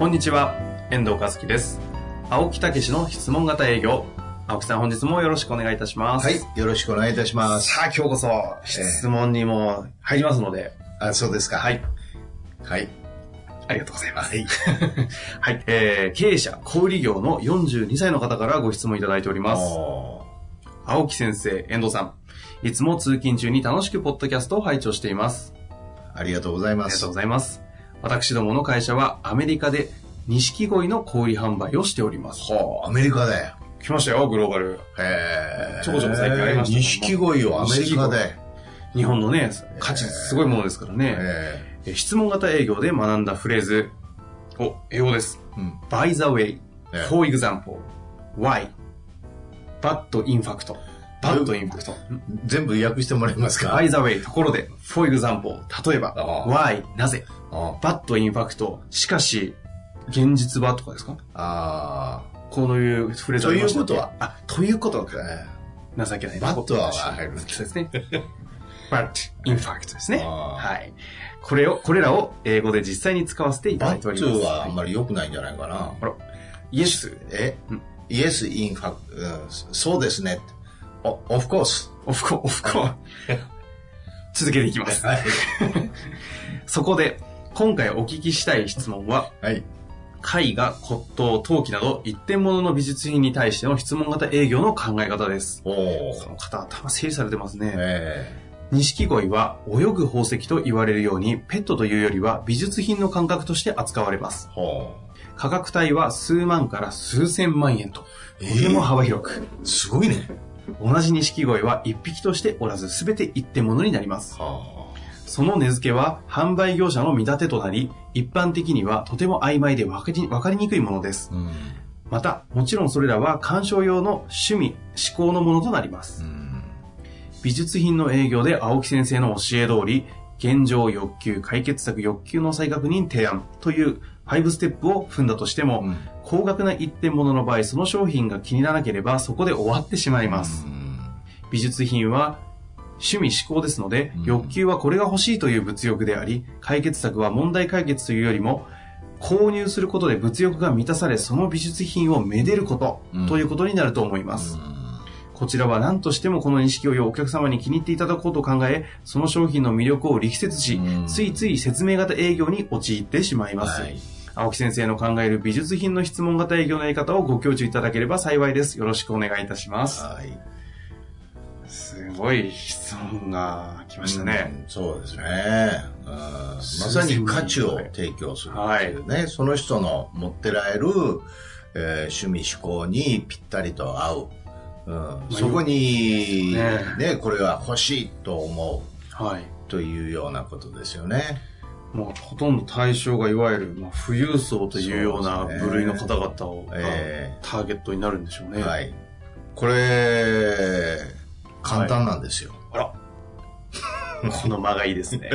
こんにちは、遠藤和樹です。青木武の質問型営業。青木さん、本日もよろしくお願いいたします。はい。よろしくお願いいたします。さあ、今日こそ質問にも入りますので、あ、そうですか。はい。はい。ありがとうございます。はい。はい。えー、経営者、小売業の42歳の方からご質問いただいております。お青木先生、遠藤さん。いつも通勤中に楽しくポッドキャストを拝聴しています。ーありがとうございますありがとうご。ざいます。私どもの会社はアメリカで錦鯉の小売販売をしております。はあ、アメリカで。来ましたよ、グローバル。へえ。ちょこちょこ最近ありましたね錦鯉をアメリカで。日本のね、価値すごいものですからね。ええ質問型営業で学んだフレーズ。お、英語です。え。うん。by the way, ええ for example, why, but in fact, but in fact. 全部訳してもらえますか？By the way, ところで、for example, 例えば、why, なぜ、あ but in fact, しかし、現実はとかですか？あこういうフレーズありましということは？あ、ということか。ー。え情けない。but は入るそうですね。but, in fact ですね。あーはい。これを、これらを英語で実際に使わせていえ。ただバッいております。トはあんまり良くないんじゃないかな。あら、イエス、え？うん ?Yes, in fact, うんそうですね。お.オフコ、オフコ。続けていきます。はい。そこで、今回お聞きしたい質問は、はい。絵画、骨董、陶器など一点物の美術品に対しての質問型営業の考え方です。おーこの方、頭整理されてますね。え錦鯉は泳ぐ宝石と言われるように、ペットというよりは美術品の感覚として扱われますえ。。ほ価格帯は数万から数千万円と、とえーても幅広く、う。すごいね。同じ錦鯉は一匹としておらず全て一点物になります。はその値付けは販売業者の見立てとなり、一般的にはとても曖昧で分かり分かりにくいものですあ。。うん。また、もちろんそれらは鑑賞用の趣味、思考のものとなります。うん。美術品の営業で青木先生の教え通り、現状欲求、解決策欲求の再確認提案という5ステップを踏んだとしても、うん高額な一点物の場合、その商品が気にならなければそこで終わってしまいます。美術品は趣味思考ですので、うん欲求はこれが欲しいという物欲であり、解決策は問題解決というよりも、購入することで物欲が満たされ、その美術品をめでること、うんということになると思います。こちらは何としてもこの錦鯉をお客様に気に入っていただこうと考え、その商品の魅力を力説し、うんついつい説明型営業に陥ってしまいます。はい青木先生の考える美術品の質問型営業のやり方をご教授いただければ幸いです。よろしくお願いいたします。はい。すごい質問が来ましたね。うん。そうですね。うんまさに価値を提供するっていうね、その人の持ってられる、えー趣味思考にぴったりと合う。うん、そこに、ねね、これが欲しいと思うはい。というようなことですよね。もうほとんど対象がいわゆる、まあ、富裕層というような部類の方々を、えターゲットになるんでしょうね。はい。これ、簡単なんですよ。あら。この間がいいですね。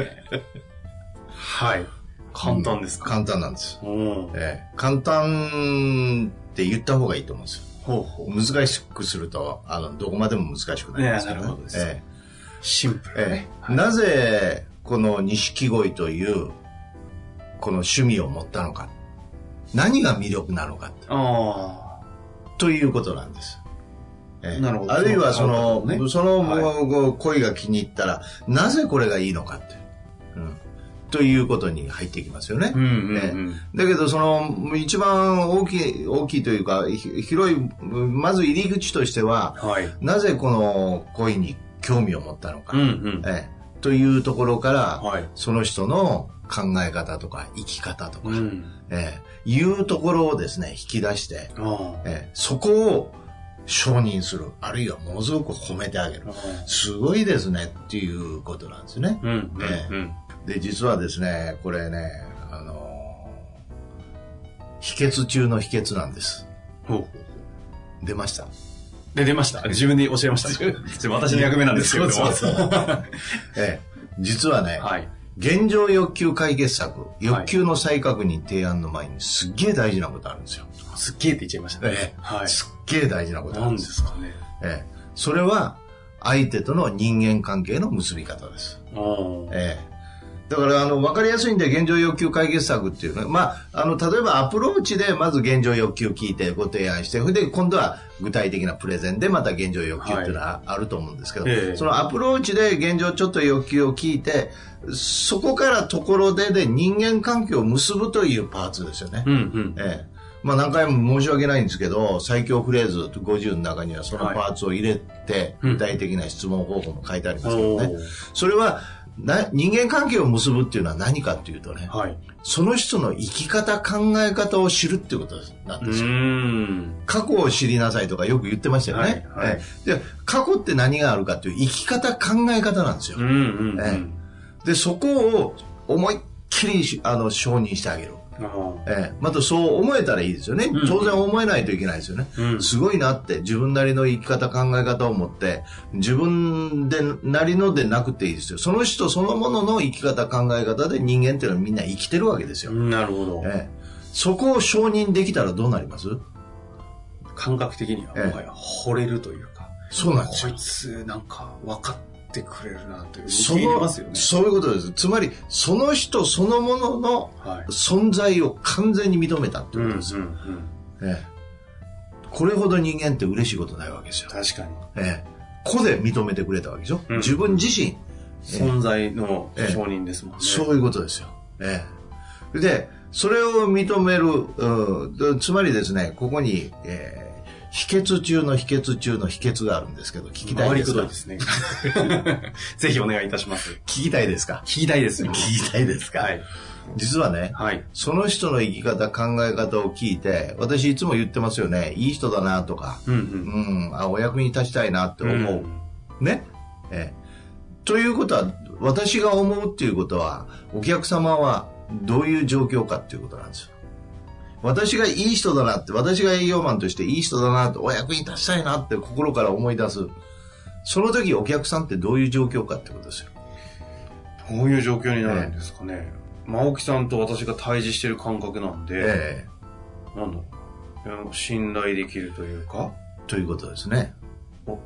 はい。簡単ですか、簡単なんです。うん。ええ簡単って言った方がいいと思うんですよ。ほうほう。難しくすると、あの、どこまでも難しくなりますから、いやなるほどですえシンプえルねえ。えなぜ、この錦鯉という、この趣味を持ったのか。何が魅力なのか。あということなんです。ええなるほどあるいはその、ねその、恋が気に入ったら、なぜこれがいいのかって。うん。ということに入ってきますよね。あ。うんうんえうん。だけど、その、一番大きい、大きいというか、ひ広い、まず入り口としては、はい。なぜこの恋に興味を持ったのか、うんうん。ええというところから、はい。その人の考え方とか生き方とか、うん。ええいうところをですね、引き出して、あええそこを承認する、あるいはものすごく褒めてあげるあ。。すごいですねっていうことなんですね。うんうんえうん。で、実はですね、これね、あの秘訣中の秘訣なんです。出ました。で、出ました。自分で教えました。私の役目なんですけどそうそう そう。ええ、実はね、はい、現状欲求解決策、欲求の再確認提案の前にすっげえ大事なことあるんですよ。すっげえって言っちゃいましたね。ええ、はい、すっげえ大事なことあるんです。何ですかね。ええ、それは、相手との人間関係の結び方です。ええだから、あの、わかりやすいんで、現状要求解決策っていうのは、まあ、あの、例えばアプローチで、まず現状要求聞いてご提案して、それで、今度は具体的なプレゼンで、また現状要求っていうのはあると思うんですけど、はいそのアプローチで現状ちょっと要求を聞いて、そこからところでで人間関係を結ぶというパーツですよね。うんうん、ええまあ何回も申し訳ないんですけど、最強フレーズ50の中にはそのパーツを入れて、具体的な質問方法も書いてありますけどね。それは、な人間関係を結ぶっていうのは何かっていうとね、はい、その人の生き方、考え方を知るっていうことなんですよ。過去を知りなさいとかよく言ってましたよね。はいはい、で過去って何があるかっていう生き方、考え方なんですよ。で、そこを思いっきりあの承認してあげる。ええ、またそう思えたらいいですよね、うん、当然思えないといけないですよね、うん、すごいなって自分なりの生き方考え方を持って自分でなりのでなくていいですよ。その人そのものの生き方考え方で人間っていうのはみんな生きてるわけですよ。なるほど、ええ、そこを承認できたらどうなります？感覚的にはもはや惚れるというか、そうなんですよ。こいつなんか分かってってくれるなというそのそういうことです。つまりその人そのものの存在を完全に認めたってことですよ、ええ、これほど人間って嬉しいことないわけですよ。確かに、ええ、個で認めてくれたわけでしょ、うん、自分自身、存在の承認ですもんね、そういうことですよ、ええ、でそれを認める、うん、つまりですねここに、えー秘訣中の秘訣中の秘訣があるんですけど、聞きたいですか？ですね。ぜひお願いいたします。聞きたいですか？聞きたいです聞きたいですか？はい。実はね、はい、その人の生き方、考え方を聞いて、私いつも言ってますよね、いい人だなとか、うん、うん、うん、あ、お役に立ちたいなって思う。うん、ね、えということは、私が思うっていうことは、お客様はどういう状況かっていうことなんですよ。私がいい人だなって、私が営業マンとしていい人だなって、お役に立ちたいなって心から思い出す。その時お客さんってどういう状況かってことですよ。どういう状況になるんですかね。えー、直樹さんと私が対峙してる感覚なんで、えー、なんだ。信頼できるというかということですね。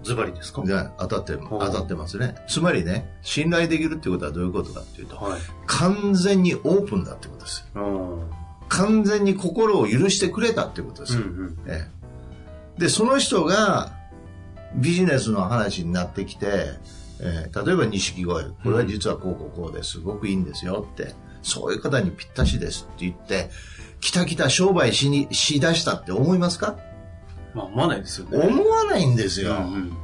ズバリですか？当たって、当たってますね。つまりね、信頼できるってことはどういうことかっていうと、はい、完全にオープンだってことです。完全に心を許してくれたってことですよ、うんうん。ええ、でその人がビジネスの話になってきて、えー、例えば錦鯉。これは実はこうこうこうです。ごくいいんですよって。そういう方にぴったしですって言ってきたきた商売しにしだしたって思いますか？まあ思わないですよね。思わないんですよ、うんうん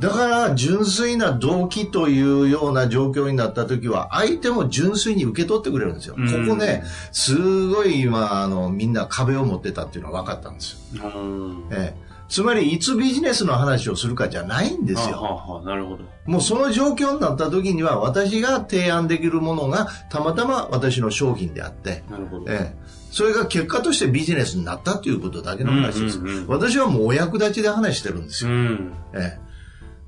だから純粋な動機というような状況になった時は相手も純粋に受け取ってくれるんですよ。ここね、すごい今、あの、みんな壁を持ってたっていうのは分かったんですよ。ええつまり、いつビジネスの話をするかじゃないんですよ。ははなるほど。もうその状況になった時には、私が提案できるものが、たまたま私の商品であって、なるほど。ええ、それが結果としてビジネスになったということだけの話です。うんうんうん、私はもうお役立ちで話してるんですよ。うん、ええ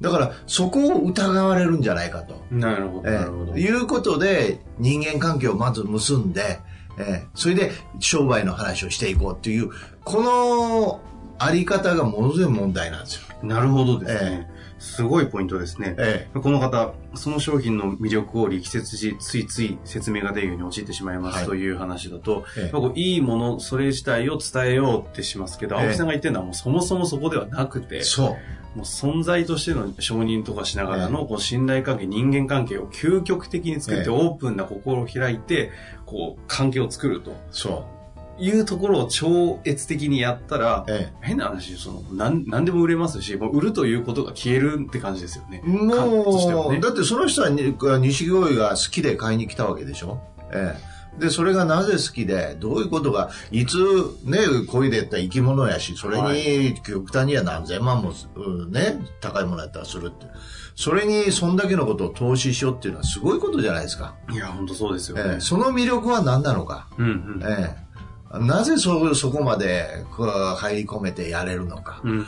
だから、そこを疑われるんじゃないかと。なるほど。なるほど。いうことで、人間関係をまず結んで、えー、それで商売の話をしていこうっていう、このあり方がものすごい問題なんですよ。なるほどですね。えーすごいポイントですね。ええ、この方、その商品の魅力を力説し、ついつい説明が出るように陥ってしまいますという話だと、ええ、いいもの、それ自体を伝えようってしますけど、青木さんが言ってるのはもうそもそもそこではなくて、そう。もう存在としての承認とかしながらのこう信頼関係、人間関係を究極的に作って、オープンな心を開いて、こう、関係を作ると。そう。いうところを超越的にやったら、ええ、変な話、その、なん、なんでも売れますし、もう売るということが消えるって感じですよね。もう、ね、だってその人は錦鯉が好きで買いに来たわけでしょ？ええ。で、それがなぜ好きで、どういうことが、いつ、ね、恋でやったら生き物やし、それに、極端には何千万も、ね、高いものやったらするって。それに、そんだけのことを投資しようっていうのはすごいことじゃないですか。いや、本当そうですよ、ね、えー、その魅力は何なのか。うんうん、えー、なぜそ、そこまで、入り込めてやれるのか。うん、うん、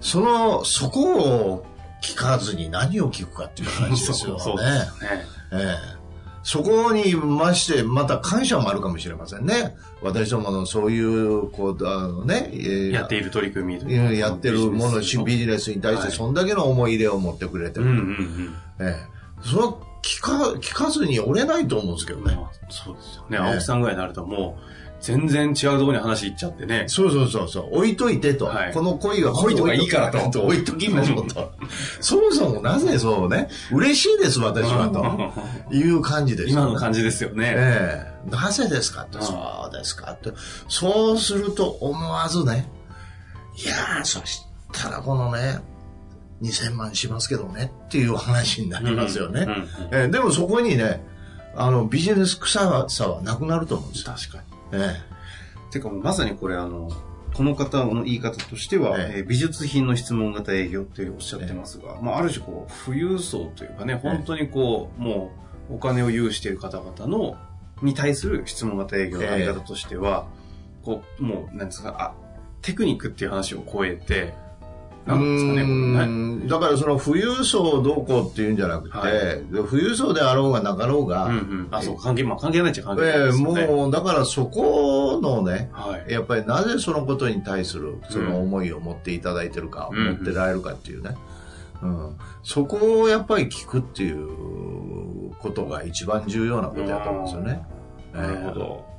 その、そこを聞かずに何を聞くかっていう話ですよね。そうですね。えーそこにまして、また感謝もあるかもしれませんね。私どものそういう、こう、あのね、やっている取り組みやってるもの、ビジネスに対して、そんだけの思い入れを持ってくれてる。ええ、その聞か、聞かずに折れないと思うんですけどね。そうですよね。青木さんぐらいになるともう、全然違うところに話いっちゃってね。そうそうそうそう。置いといてと。はい、この恋が恋とかいいからと。置いときましょうと。そもそもなぜそうね、嬉しいです私はと。いう感じです、ね、今の感じですよね。ええー、なぜですかって、そうですかって。そうすると思わずね、いやー、そしたらこのね、2000万しますけどねっていう話になりますよね。えー、でもそこにね、あの、ビジネス臭さはなくなると思うんです確かに。ええ。てかまさにこれあの、この方の言い方としては、ええ美術品の質問型営業っておっしゃってますが、まあ、ある種こう、富裕層というかね、本当にこう、もう、お金を有している方々の、に対する質問型営業のやり方としては、こう、もう、なんですか、あ、テクニックっていう話を超えて、なんですかね、だからその富裕層どうこうっていうんじゃなくて、はい、富裕層であろうがなかろうが、うんうん、あ、そう、関係、まあ関係ないっちゃ関係ないです、ね、えー、もう、だからそこのね、はい、やっぱりなぜそのことに対するその思いを持っていただいてるか、うん、持ってられるかっていうね、うん、うん、そこをやっぱり聞くっていうことが一番重要なことだと思うんですよね。なるほど。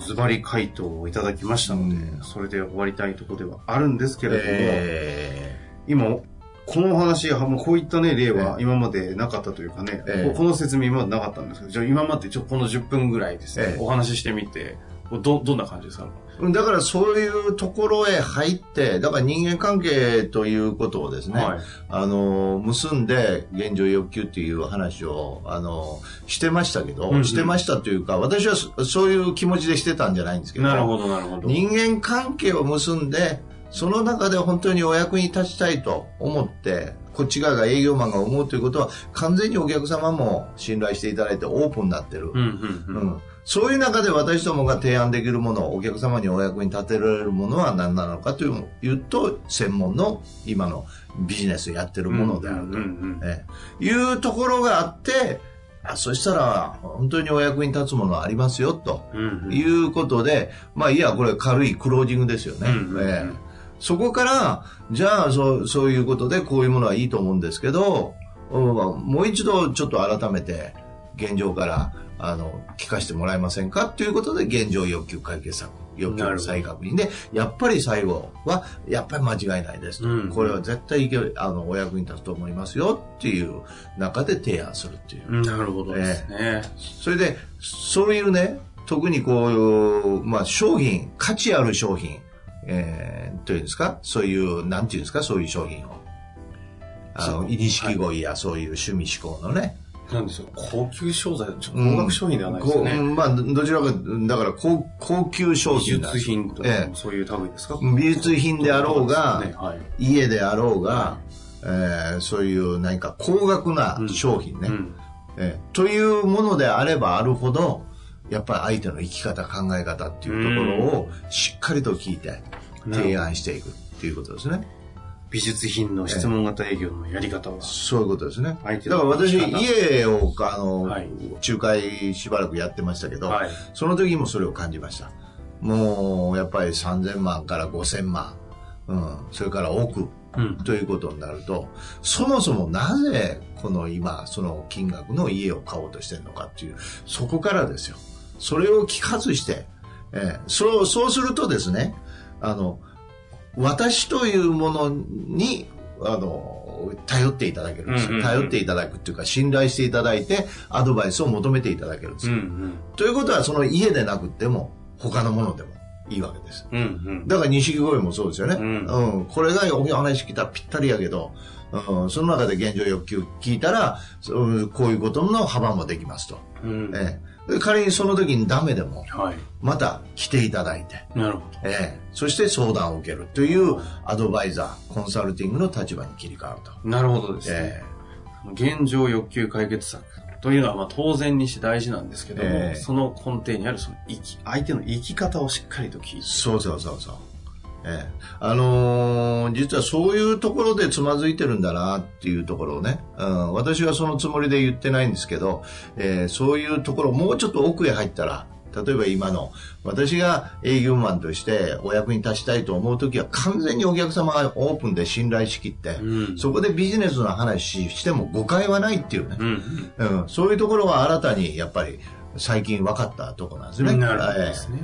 ズバリ回答をいただきましたので、うん、それで終わりたいところではあるんですけれども、えー、今、この話、こういったね、例は今までなかったというかね、えー、この説明今までなかったんですけど、じゃあ今までちょこの10分ぐらいですね、えー、お話ししてみて、ど、どんな感じですか？だからそういうところへ入って、だから人間関係ということをですね、はい、あの、結んで現状欲求っていう話を、あの、してましたけど、うんうん、してましたというか、私はそういう気持ちでしてたんじゃないんですけど、なるほど、なるほど。人間関係を結んで、その中で本当にお役に立ちたいと思って、こっち側が営業マンが思うということは、完全にお客様も信頼していただいてオープンになってる。うん、うんうんそういう中で私どもが提案できるもの、お客様にお役に立てられるものは何なのかというと、専門の今のビジネスやってるものであると、えいうところがあって、あそしたら本当にお役に立つものはありますよと。いうことで、まあいや、これ軽いクロージングですよね。えそこから、じゃあそうそういうことでこういうものはいいと思うんですけど、もう一度ちょっと改めて現状からあの、聞かせてもらえませんか？ということで、現状要求解決策、要求の再確認で、やっぱり最後は、やっぱり間違いないですと。うん、これは絶対いけあの、お役に立つと思いますよっていう中で提案するっていう。なるほどですね、えー、それで、そういうね、特にこういう、まあ、商品、価値ある商品、えー、というんですか、そういう、なんていうんですか、そういう商品を。あの、錦鯉やそういう趣味思考のね、なんですよ。高級商材、高額商品ではないですよね。うん、まあ、どちらか、だから高高級商品。美術品とか、ええ、そういう類ですか？美術品であろうが、ね。はい、家であろうが、はい、えー、そういう何か高額な商品ね、うん。うん、え。ー、というものであればあるほど、やっぱり相手の生き方、考え方っていうところをしっかりと聞いて提案していくっていうことですね。美術品の質問型営業のやり方は、そういうことですね。だから私、家を、あの、はい、仲介しばらくやってましたけど、はい、その時もそれを感じました。もう、やっぱり3000万から5000万、うん、それから億、うん、ということになると、そもそもなぜ、この今、その金額の家を買おうとしてるのかっていう、そこからですよ。それを聞かずして、えー、そう、そうするとですね、あの、私というものに、あの、頼っていただけるんですよ、頼っていただくっていうか、信頼していただいて、アドバイスを求めていただけるんですよ。うんうん、ということは、その家でなくても、他のものでもいいわけです。うんうん、だから、錦鯉もそうですよね。うん、うん、これがお話聞いたらぴったりやけど、うん、その中で現状欲求聞いたら、こういうことの幅もできますと。うん、ええ、仮にその時にダメでも、はい、また来ていただいて、なるほど。ええ、そして相談を受けるというアドバイザー、コンサルティングの立場に切り替わると。なるほどですね。ええ、現状欲求解決策というのはまあ当然にして大事なんですけども、えー、その根底にあるその生き相手の生き方をしっかりと聞いて。そうそうそうそうええ、あのー、実はそういうところでつまずいてるんだなっていうところをね、うん、私はそのつもりで言ってないんですけど、えー、そういうところもうちょっと奥へ入ったら、例えば今の、私が営業マンとしてお役に立ちたいと思うときは完全にお客様がオープンで信頼しきって、うん、そこでビジネスの話しても誤解はないっていうね、うん、うん、そういうところは新たにやっぱり最近分かったところなんですね。なるほどですね。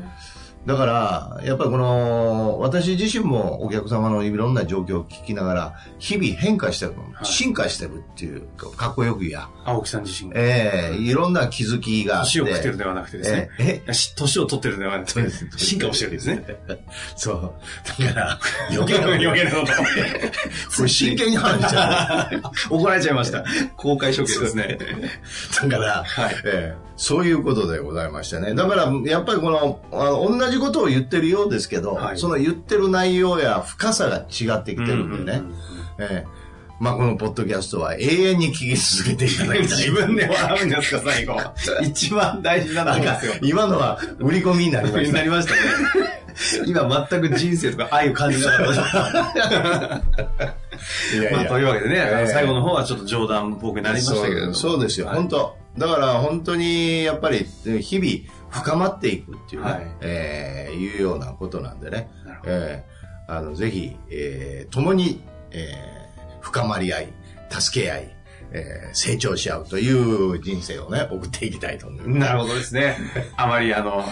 だから、やっぱりこの、私自身もお客様のいろんな状況を聞きながら、日々変化してる、はい、進化してるっていう、かっこよくや。青木さん自身が。ええー、いろんな気づきがあって。年を食ってるではなくてですね。ええ年を取ってるではなくて、進化をしてるんですね。そう。だから、余計な。余計なこと。これ真剣に話しちゃう。怒られちゃいました。公開処刑ですね。だから、はいえー、そういうことでございましてね。だから、やっぱりこの、あの同じことを言ってるようですけど、はい、その言ってる内容や深さが違ってきてるんでね。えまあ、このポッドキャストは永遠に聞き続けていただきたい。自分で笑うんですか、最後。一番大事なのですよ。今のは売り込みになりました。なりましたね。今全く人生とか愛を感じなかった。いやいやまあ、というわけでね、えー、最後の方はちょっと冗談っぽくなりましたけどそうですよ、はい、本当だから本当にやっぱり日々深まっていくっていうね、はい、えー、いうようなことなんでね、えー、あのぜひ、えー、共に、えー、深まり合い、助け合い、えー、成長し合うという人生をね、送っていきたいと思います。なるほどですね。あまり、あの、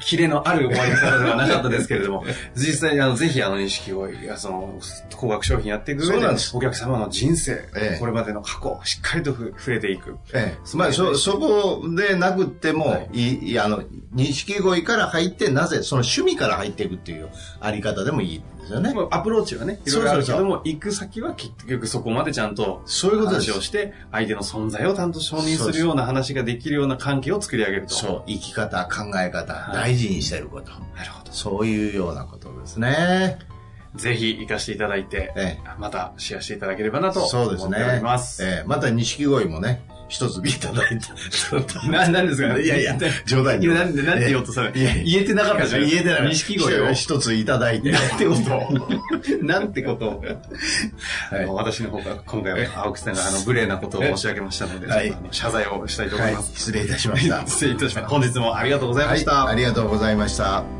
キレのある終わり方ではなかったですけれども、実際に、あの、ぜひ、あの、錦鯉が、その、高額商品やっていく上で、お客様の人生、ええ、これまでの過去、しっかりと触れていく。ええ、まあ、そ、そこでなくっても、はい、い、あの、錦鯉から入って、なぜ、その趣味から入っていくっていうあり方でもいいですよね。アプローチはね、いろいろあるけども、行く先は結局そこまでちゃんと、そういうこと話をして、相手の存在をちゃんと承認するような話ができるような関係を作り上げると。そう、生き方、考え方、はい、大事にしてること。なるほど。そういうようなことですね。ぜひ行かせていただいて、ええ、またシェアしていただければなと思っております。そうですね。ええ、また錦鯉もね、一ついただいた。な、なんですか？ねいやいや、冗談に。なんで、なんて言おうとされ言えてなかったじゃん。言えてない。錦鯉を一ついただいて。なんてこと？なんてこと？を。私の方が今回は青木さんがあの、無礼なことを申し上げましたので、謝罪をしたいと思います。失礼いたしました。失礼いたしました。本日もありがとうございました。ありがとうございました。